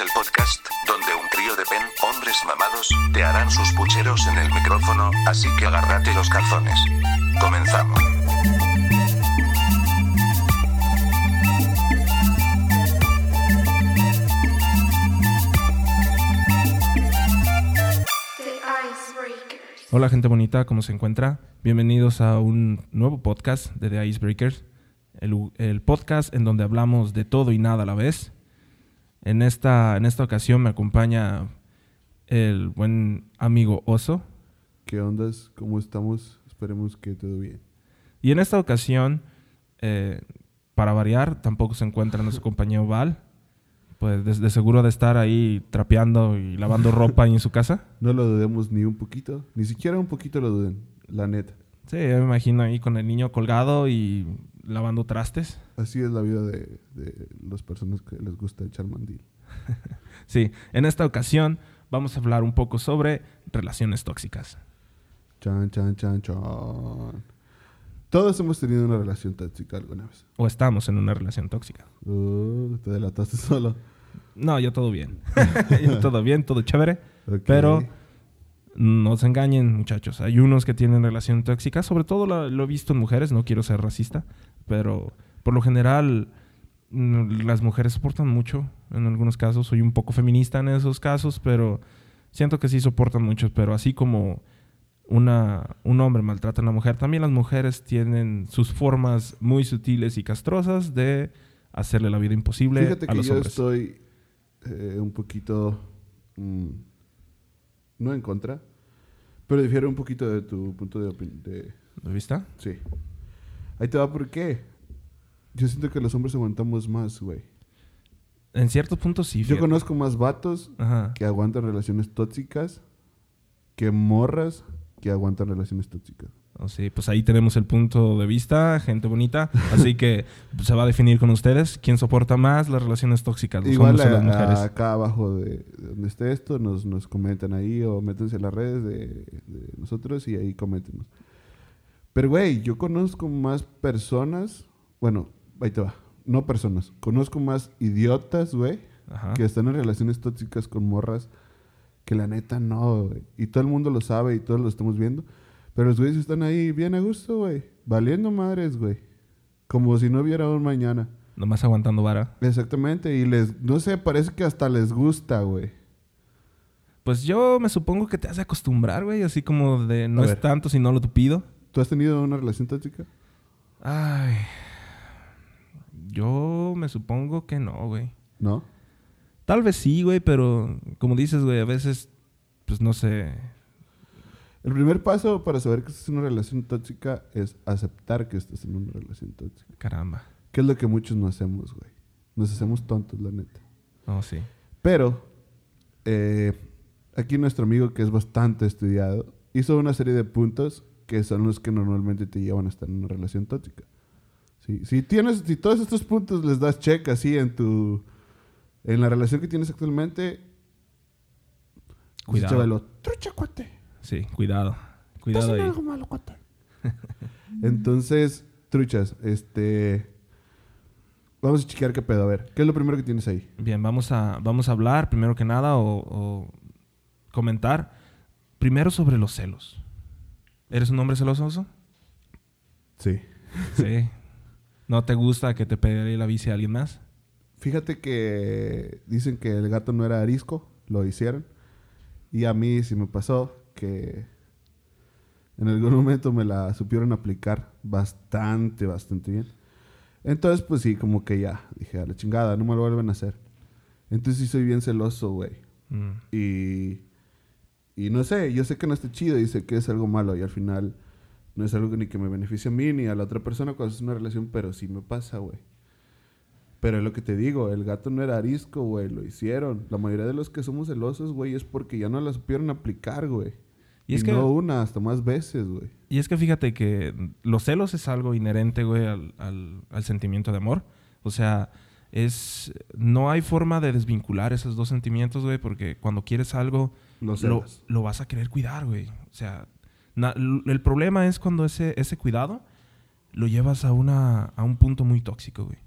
El podcast, donde un trío de pen, hombres mamados, te harán sus pucheros en el micrófono, así que agárrate los calzones. Comenzamos. Hola gente bonita, ¿cómo se encuentra? Bienvenidos a un nuevo podcast de The Icebreakers, el, el podcast en donde hablamos de todo y nada a la vez. En esta, en esta ocasión me acompaña el buen amigo Oso ¿Qué ondas? ¿Cómo estamos? Esperemos que todo bien. y en esta ocasión, eh, para variar, tampoco se encuentra nuestro compañero Val, pues de, de seguro de estar ahí trapeando y lavando ropa ahí en su casa. No lo dudemos ni un poquito, ni siquiera un poquito lo duden, la neta. Sí, yo me imagino ahí con el niño colgado y lavando trastes. Así es la vida de, de las personas que les gusta echar mandil. Sí, en esta ocasión vamos a hablar un poco sobre relaciones tóxicas. Chan, chan, chan, chan. Todos hemos tenido una relación tóxica alguna vez. O estamos en una relación tóxica. Uh, te delataste solo. No, yo todo bien. yo todo bien, todo chévere. Pero no se engañen, muchachos. Hay unos que tienen relación tóxica. Sobre todo lo, lo he visto en mujeres. No quiero ser racista. Pero por lo general mm, las mujeres soportan mucho. En algunos casos. Soy un poco feminista en esos casos. Pero siento que sí soportan mucho. Pero así como una, un hombre maltrata a una mujer, también las mujeres tienen sus formas muy sutiles y castrosas de hacerle la vida imposible Fíjate a que los yo hombres. estoy eh, un poquito. mm, no en contra, pero difiere un poquito de tu punto de opinión. De, ¿Lo viste? sí. Ahí te va por qué. Yo siento que los hombres aguantamos más, güey. En ciertos puntos sí. Yo fíjate. conozco más vatos Ajá. que aguantan relaciones tóxicas que morras que aguantan relaciones tóxicas. Oh, sí, pues ahí tenemos el punto de vista, gente bonita. Así que se va a definir con ustedes quién soporta más las relaciones tóxicas, los Igual hombres o a- las mujeres. acá abajo de, de donde esté esto, nos, nos comentan ahí o métanse en las redes de, de nosotros y ahí coméntenos. Pero, güey, yo conozco más personas, bueno, ahí te va, no personas, conozco más idiotas, güey, que están en relaciones tóxicas con morras que la neta no, güey. Y todo el mundo lo sabe y todos lo estamos viendo. Pero los güeyes están ahí bien a gusto, güey. Valiendo madres, güey. Como si no hubiera un mañana. Nomás aguantando vara. Exactamente. Y les, no sé, parece que hasta les gusta, güey. Pues yo me supongo que te has de acostumbrar, güey. Así como de no A es ver. tanto si no lo pido. ¿Tú has tenido una relación tóxica? Ay. Yo me supongo que no, güey. ¿No? Tal vez sí, güey, pero como dices, güey, a veces, pues no sé. El primer paso para saber que estás en una relación tóxica es aceptar que estás en una relación tóxica. Caramba. Que es lo que muchos no hacemos, güey. Nos hacemos tontos, la neta. No, sí. Pero, eh, aquí nuestro amigo, que es bastante estudiado, hizo una serie de puntos que son los que normalmente te llevan a estar en una relación tóxica. Sí, Si tienes, si todos estos puntos les das check así en tu, en la relación que tienes actualmente, Cuidado. Chavalo, trucha cuate. Sí, cuidado. Cuidado ahí. algo malo, cuate. Entonces, truchas, este, vamos a chequear qué pedo. A ver, ¿qué es lo primero que tienes ahí? Bien, vamos a, vamos a hablar primero que nada o, o comentar primero sobre los celos. ¿Eres un hombre celoso? Oso? Sí. Sí. ¿No te gusta que te pegue la bici a alguien más? Fíjate que dicen que el gato no era arisco, lo hicieron. Y a mí sí me pasó que en algún momento me la supieron aplicar bastante, bastante bien. Entonces, pues sí, como que ya, dije, a la chingada, no me lo vuelven a hacer. Entonces sí soy bien celoso, güey. Mm. Y, y no sé, yo sé que no está chido y sé que es algo malo y al final no es algo que ni que me beneficie a mí ni a la otra persona cuando es una relación, pero sí me pasa, güey. Pero es lo que te digo, el gato no era arisco, güey, lo hicieron. La mayoría de los que somos celosos, güey, es porque ya no la supieron aplicar, güey. Y es que- no una, hasta más veces, güey. Y es que fíjate que los celos es algo inherente, güey, al, al- al sentimiento de amor. O sea, es... No hay forma de desvincular esos dos sentimientos, güey, porque cuando quieres algo, Lo lo, lo vas a querer cuidar, güey. O sea, na- el problema es cuando ese, ese cuidado lo llevas a, una, a un punto muy tóxico, güey.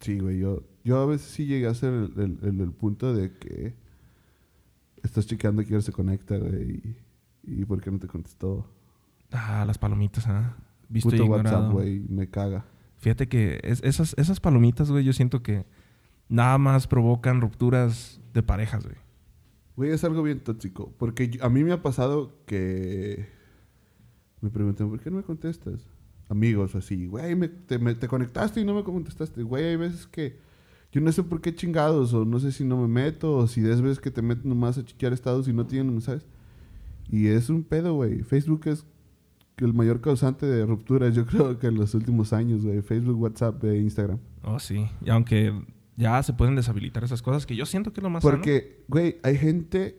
Sí, güey, yo, yo a veces sí llegué a ser el, el- el- el punto de que estás chequeando quién se conecta, güey, y, y por qué no te contestó. Ah, las palomitas, ¿ah? Visto y Puto. WhatsApp, güey, me caga. Fíjate que es- esas, esas palomitas, güey, yo siento que nada más provocan rupturas de parejas, güey. Güey, es algo bien tóxico. Porque a mí me ha pasado que me preguntan, ¿por qué no me contestas? Amigos, así, güey, me- te, conectaste y no me contestaste. Güey, hay veces que yo no sé por qué chingados, o no sé si no me meto, o si es veces que te metes nomás a chequear estados y no tienen mensajes. Y es un pedo, güey. Facebook es el mayor causante de rupturas, yo creo que en los últimos años, güey. Facebook, WhatsApp e Instagram. Oh, sí. Y aunque ya se pueden deshabilitar esas cosas, que yo siento que es lo más. Porque, güey, hay gente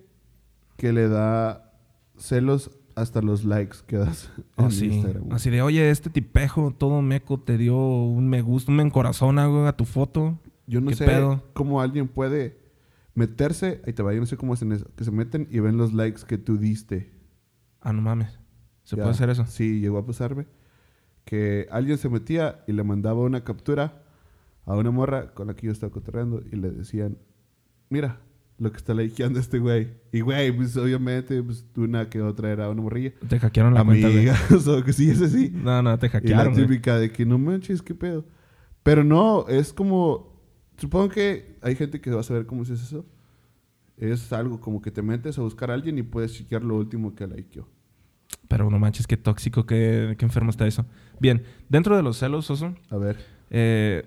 que le da celos hasta los likes que das Oh, en sí. Instagram. güey. Así de, oye, este tipejo todo meco te dio un me gusta, un me encorazona, güey, a tu foto. Yo no ¿Qué sé pedo? cómo alguien puede meterse, ahí te va, yo no sé cómo hacen eso, que se meten y ven los likes que tú diste. Ah, no mames. ¿Se Ya. puede hacer eso? Sí, llegó a pasarme. Que alguien se metía y le mandaba una captura a una morra con la que yo estaba cotorreando y le decían, mira lo que está likeando este güey. Y güey, pues obviamente, pues una que otra era una morrilla. Te hackearon la cuenta. Amigas, o que sí, es así. No, no, te Y la hackearon, típica de que no manches, qué pedo. Pero no, es como. Supongo que hay gente que va a saber cómo se hace eso. Es algo como que te metes a buscar a alguien y puedes chequear lo último que likeó. Pero no manches, qué tóxico, qué, qué enfermo está eso. Bien, dentro de los celos, Oso, A ver. eh,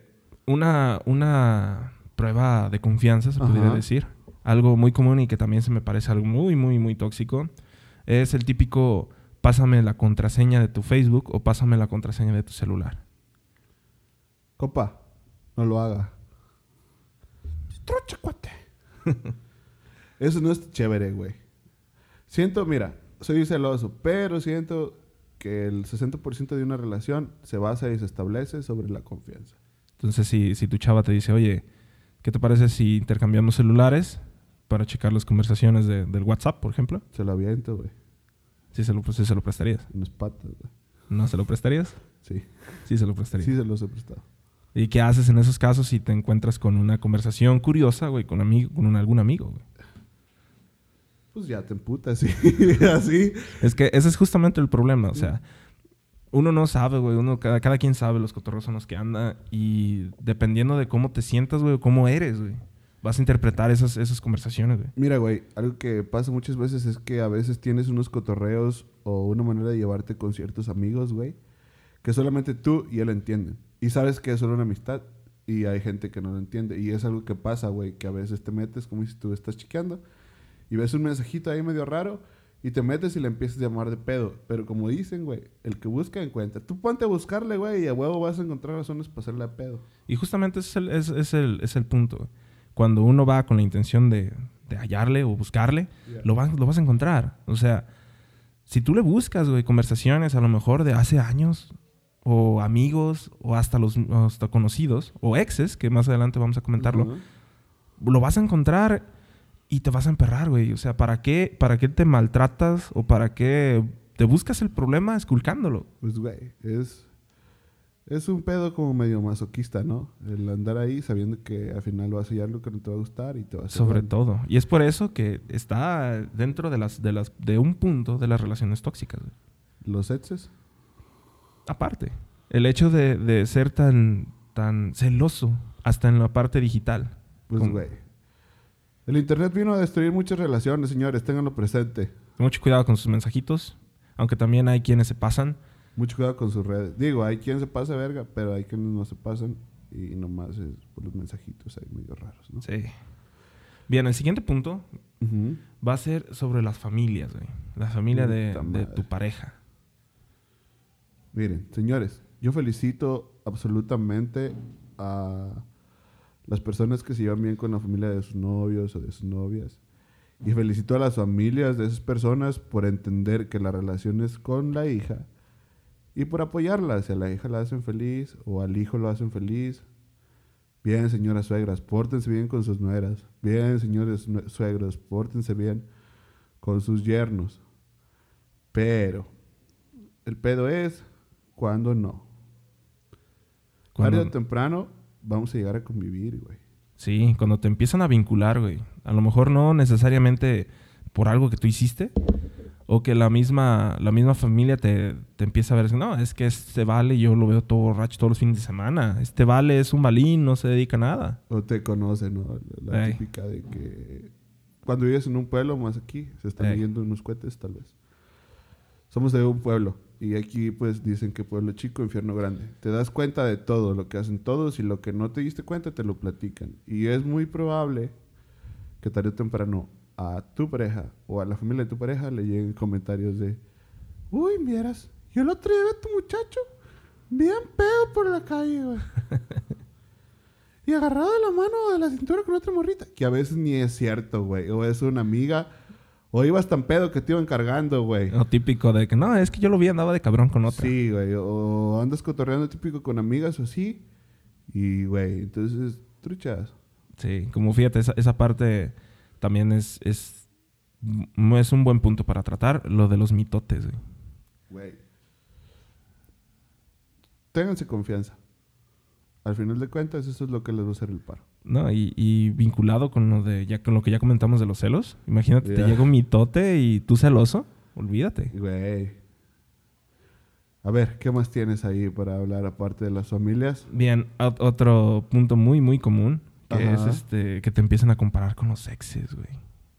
una, una prueba de confianza, se Ajá. podría decir. Algo muy común y que también se me parece algo muy, muy, muy tóxico. Es el típico, pásame la contraseña de tu Facebook o pásame la contraseña de tu celular. Copa, no lo haga. Trocha, cuate. Eso no es chévere, güey. Siento, mira, soy celoso, pero siento que el 60% de una relación se basa y se establece sobre la confianza. Entonces, si, si tu chava te dice, oye, ¿qué te parece si intercambiamos celulares para checar las conversaciones de- del WhatsApp, por ejemplo? Se lo aviento, güey. Sí se lo, sí se lo prestarías. Unas patas, güey. ¿No se lo prestarías? Sí. Sí se lo prestarías. Sí, se los he prestado. ¿Y qué haces en esos casos si te encuentras con una conversación curiosa, güey, con, amigo, con un- algún amigo, güey? Pues ya te emputas, sí. Así. Es que ese es justamente el problema, o sea, uno no sabe, güey, uno, cada, cada quien sabe los cotorros son los que anda y dependiendo de cómo te sientas, güey, o cómo eres, güey, vas a interpretar esas, esas conversaciones, güey. Mira, güey, algo que pasa muchas veces es que a veces tienes unos cotorreos o una manera de llevarte con ciertos amigos, güey, que solamente tú y él entienden. Y sabes que es solo una amistad y hay gente que no lo entiende. Y es algo que pasa, güey, que a veces te metes, como si tú estás chiqueando, y ves un mensajito ahí medio raro y te metes y le empiezas a llamar de pedo. Pero como dicen, güey, el que busca encuentra. Tú ponte a buscarle, güey, y a huevo vas a encontrar razones para hacerle a pedo. Y justamente ese es el, es, es el, es el punto. Cuando uno va con la intención de, de hallarle o buscarle, lo, vas, lo vas a encontrar. O sea, si tú le buscas, güey, conversaciones a lo mejor de hace años, o amigos, o hasta los hasta conocidos, o exes, que más adelante vamos a comentarlo, lo vas a encontrar y te vas a emperrar, güey. O sea, ¿para qué, ¿para qué te maltratas o para qué te buscas el problema esculcándolo? Pues, güey, es, es un pedo como medio masoquista, ¿no? El andar ahí sabiendo que al final vas a hallar lo que no te va a gustar y te va a hacer Sobre todo. Y es por eso que está dentro de las, de las, de un punto de las relaciones tóxicas. güey. Los exes, Aparte, el hecho de, de ser tan, tan celoso hasta en la parte digital. pues, güey. El internet vino a destruir muchas relaciones, señores, ténganlo presente. Mucho cuidado con sus mensajitos, aunque también hay quienes se pasan. Mucho cuidado con sus redes. Digo, hay quien se pasa verga, pero hay quienes no se pasan y nomás es por los mensajitos ahí medio raros, ¿no? Sí. Bien, el siguiente punto va a ser sobre las familias, güey. La familia de, tu pareja. Miren, señores, yo felicito absolutamente a las personas que se llevan bien con la familia de sus novios o de sus novias. Y felicito a las familias de esas personas por entender que la relación es con la hija y por apoyarla. Si a la hija la hacen feliz o al hijo lo hacen feliz. Bien, señoras suegras, pórtense bien con sus nueras. Bien, señores suegros, pórtense bien con sus yernos. Pero el pedo es cuando no. Cuando- Tarde o temprano vamos a llegar a convivir, güey. Sí, cuando te empiezan a vincular, güey. A lo mejor no necesariamente por algo que tú hiciste. O que la misma, la misma familia te, te empieza a ver, no, es que este vale, yo lo veo todo borracho todos los fines de semana. Este vale es un balín, no se dedica a nada. O te conocen, ¿no? La típica de que cuando vives en un pueblo más aquí, se están Ey. yendo unos cohetes tal vez. Somos de un pueblo y aquí pues dicen que pueblo chico, infierno grande. Te das cuenta de todo lo que hacen todos y lo que no te diste cuenta te lo platican. Y es muy probable que tarde o temprano a tu pareja o a la familia de tu pareja le lleguen comentarios de, uy, vieras, yo día vi a tu muchacho bien pedo por la calle, güey. Y agarrado de la mano o de la cintura con otra morrita. Que a veces ni es cierto, güey. O es una amiga. O ibas tan pedo que te iban cargando, güey. Lo típico de que, no, es que yo lo vi, andaba de cabrón con otra. Sí, güey. O andas cotorreando típico con amigas o así. Y, güey, entonces, truchas. Sí, como fíjate, esa, esa parte también es, es, es un buen punto para tratar, lo de los mitotes, güey. Güey. Ténganse confianza. Al final de cuentas, eso es lo que les va a hacer el paro. No, y, y vinculado con lo de ya con lo que ya comentamos de los celos. Imagínate, te llega un mitote y tú celoso, olvídate. Güey. A ver, ¿qué más tienes ahí para hablar aparte de las familias? Bien, ot- otro punto muy, muy común, que Ajá. es este, que te empiezan a comparar con los exes, güey.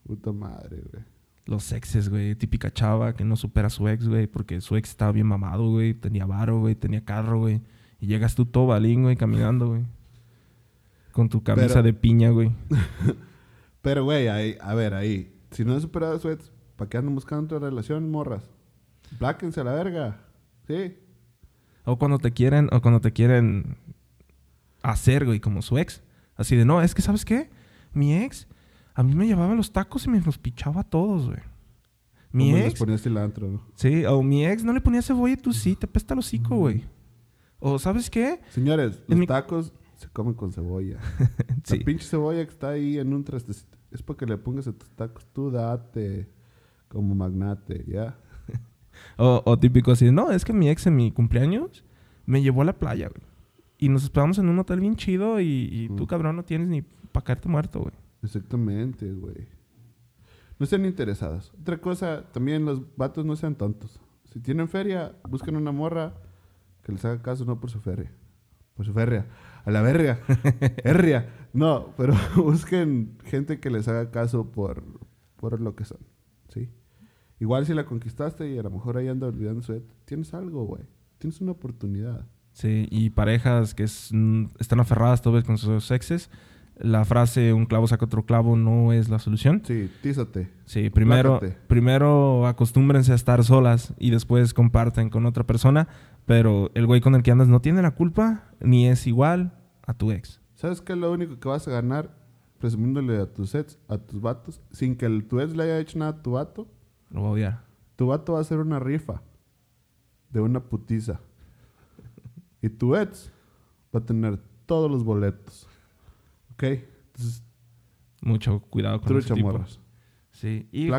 Puta madre, güey. Los exes, güey. Típica chava que no supera a su ex, güey, porque su ex estaba bien mamado, güey. Tenía varo, güey. Tenía carro, güey. Y llegas tú todo balín, güey, caminando, güey. Con tu camisa Pero- de piña, güey. Pero, güey, ahí, a ver, ahí. Si no has superado a su ex, ¿para qué andan buscando otra relación, morras? Pláquense a la verga. Sí. O cuando te quieren, o cuando te quieren hacer, güey, como su ex. Así de, no, es que, ¿sabes qué? Mi ex, a mí me llevaba los tacos y me los pichaba a todos, güey. Mi les ex, ponía cilantro, ¿no? sí, o mi ex no le ponía cebolla y tú sí, te pesta el hocico, güey. O, ¿sabes qué? Señores, En los mi- tacos se comen con cebolla. Sí. La pinche cebolla que está ahí en un trastecito. Es para que le pongas a tus tacos. Tú date como magnate, ¿ya? O, o típico así, no, es que mi ex en mi cumpleaños me llevó a la playa, güey. Y nos hospedamos en un hotel bien chido y, y tú, Mm. cabrón, no tienes ni para caerte muerto, güey. Exactamente, güey. No estén interesados. Otra cosa, también los vatos no sean tontos. Si tienen feria, busquen una morra que les haga caso, no por su feria. Por su feria. A la verga. Herria. No, pero busquen gente que les haga caso por, por lo que son. ¿Sí? Igual si la conquistaste y a lo mejor ahí anda olvidando su tienes algo, güey. Tienes una oportunidad. Sí, y parejas que mm, están aferradas todavía con sus exes. La frase un clavo saca otro clavo no es la solución. Sí, tízate. Sí, primero, Plácate. primero acostúmbrense a estar solas y después comparten con otra persona, pero el güey con el que andas no tiene la culpa ni es igual a tu ex. ¿Sabes qué es lo único que vas a ganar presumiéndole a tus ex, a tus vatos, sin que el, tu ex le haya hecho nada a tu vato? Lo voy a odiar. Tu vato va a hacer una rifa de una putiza. Y tu ex va a tener todos los boletos. ¿Ok? Entonces, Mucho cuidado con trucha morros. Sí, y,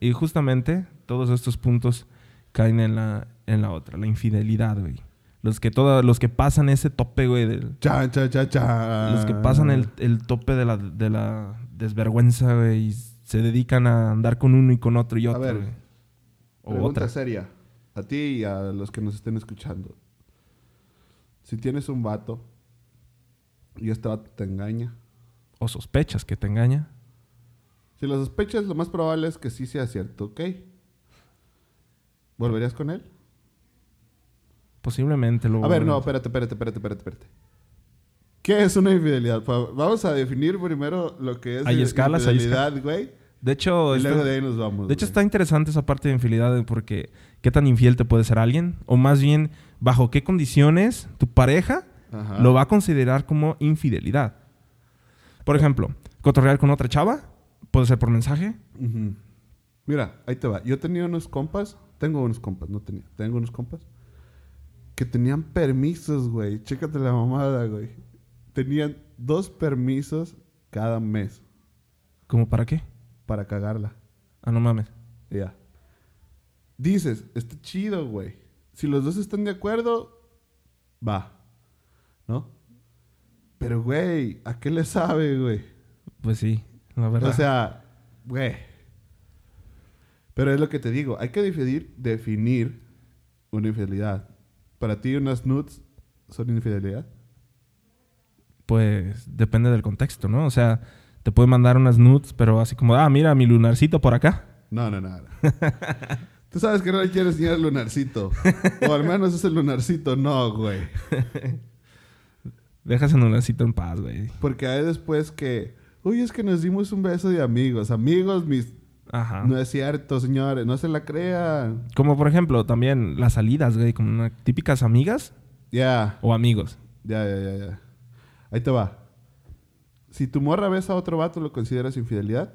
y justamente todos estos puntos caen en la, en la otra, la infidelidad, güey. Los que, toda- los que pasan ese tope, güey, del, Chan, chan, chan, chan. Los que pasan el, el tope de la, de la desvergüenza, güey, y se dedican a andar con uno y con otro y A otro, ver, güey. O Pregunta otra. seria. A ti y a los que nos estén escuchando. Si tienes un vato y este vato te engaña, O sospechas que te engaña. Si lo sospechas, lo más probable es que sí sea cierto, ¿ok? ¿Volverías con él? Posiblemente lo... A ver, no, espérate, espérate, espérate, espérate, espérate. ¿Qué es una infidelidad? Vamos a definir primero lo que es Hay escalas, hay infidelidad, güey. De hecho, Y está- luego de ahí nos vamos. de hecho güey. está interesante esa parte de infidelidad de porque qué tan infiel te puede ser alguien. O más bien, bajo qué condiciones tu pareja Ajá. lo va a considerar como infidelidad. Por ejemplo, cotorrear con otra chava. Puede ser por mensaje. Mira, ahí te va. Yo tenía unos compas, tengo unos compas, no tenía, tengo unos compas que tenían permisos, güey. Chécate la mamada, güey. Tenían dos permisos cada mes ¿Cómo para qué? para cagarla. Ah, no mames. Ya. Dices, está chido, güey. Si los dos están de acuerdo, va. ¿No? Pero, güey, ¿a qué le sabe, güey? Pues sí, la verdad. O sea, güey. Pero es lo que te digo, hay que definir, definir una infidelidad. Para ti unas nudes son infidelidad. pues depende del contexto, ¿no? O sea, te puede mandar unas nudes, pero así como, ah, mira mi lunarcito por acá. No, no, no. Tú sabes que no le quieres enseñar el lunarcito. O al menos es el lunarcito, no, güey. Dejas el lunarcito en paz, güey. Porque hay después que, uy, es que nos dimos un beso de amigos. Amigos, mis... Ajá. No es cierto, señores, no se la crean. Como por ejemplo, también las salidas, güey, como una- típicas amigas Ya, o amigos. ya, ya, ya, ya. Ahí te va. Si tu morra besa a otro vato, ¿lo consideras infidelidad?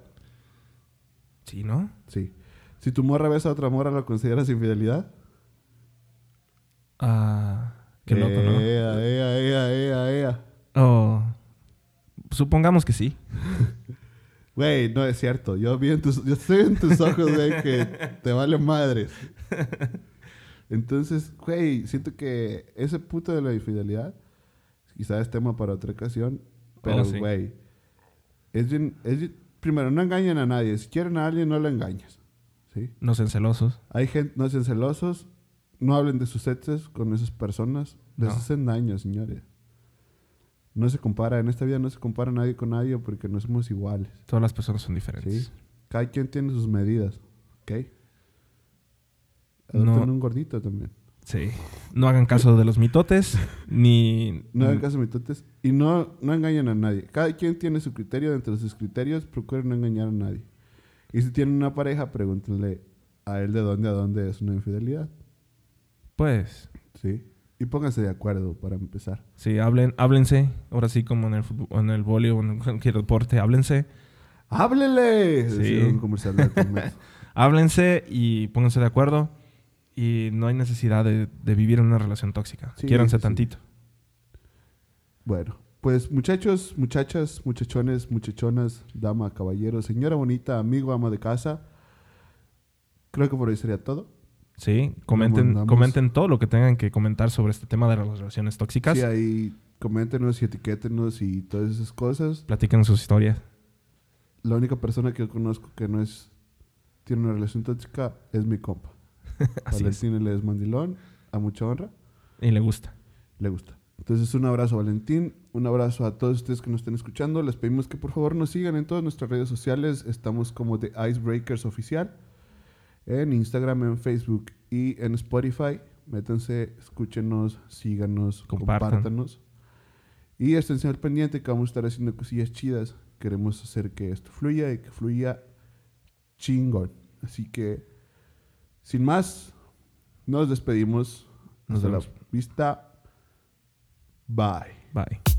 Sí, ¿no? Sí. Si tu morra besa a otra morra, ¿lo consideras infidelidad? Ah, qué loco, ¿no? Ea, ea, ea, ea, ea. Oh, supongamos que sí. Güey, no es cierto. Yo vi en tus, yo estoy en tus ojos, güey, que te vale madres. Entonces, güey, siento que ese punto de la infidelidad, quizás es tema para otra ocasión, pero, Oh, sí. güey, es bien, es bien- primero, no engañen a nadie. Si quieren a alguien, no lo engañes. ¿Sí? No sean celosos. Hay gente, no sean celosos, no hablen de sus exes con esas personas. Les No. hacen daño, señores. No se compara, en esta vida no se compara nadie con nadie porque no somos iguales. Todas las personas son diferentes. ¿sí? Cada quien tiene sus medidas, ¿ok? No. Un gordito también. Sí. No hagan caso de los mitotes, ni... No hagan caso mitotes y no, no engañen a nadie. Cada quien tiene su criterio, dentro de sus criterios, procuren no engañar a nadie. Y si tienen una pareja, pregúntenle a él de dónde a dónde es una infidelidad, Pues, ¿sí? Y pónganse de acuerdo para empezar. sí, hablen, háblense. Ahora sí, como en el, fútbol, en el vóley o en cualquier deporte, háblense. ¡Háblele! Sí. De. Háblense y pónganse de acuerdo. Y no hay necesidad de, de vivir en una relación tóxica. Sí, Quiéranse sí. tantito. Bueno, pues muchachos, muchachas, muchachones, muchachonas, dama, caballero, señora bonita, amigo, ama de casa. Creo que por hoy sería todo. Sí, comenten, comenten todo lo que tengan que comentar sobre este tema de las relaciones tóxicas. Sí, ahí coméntenos y etiquétenos y todas esas cosas. Platiquen sus historias. La única persona que yo conozco que no es tiene una relación tóxica es mi compa. Así es. Valentín él es mandilón, a mucha honra, Y le gusta. le gusta. Entonces, un abrazo Valentín, un abrazo a todos ustedes que nos estén escuchando. Les pedimos que por favor nos sigan en todas nuestras redes sociales. Estamos como The Icebreakers Oficial. En Instagram, en Facebook y en Spotify. Métanse, escúchenos, síganos, Compartan. compártanos. Y estén al pendiente que vamos a estar haciendo cosillas chidas. Queremos hacer que esto fluya y que fluya chingón. Así que, sin más, nos despedimos. Nos Hasta la vista. Bye. Bye.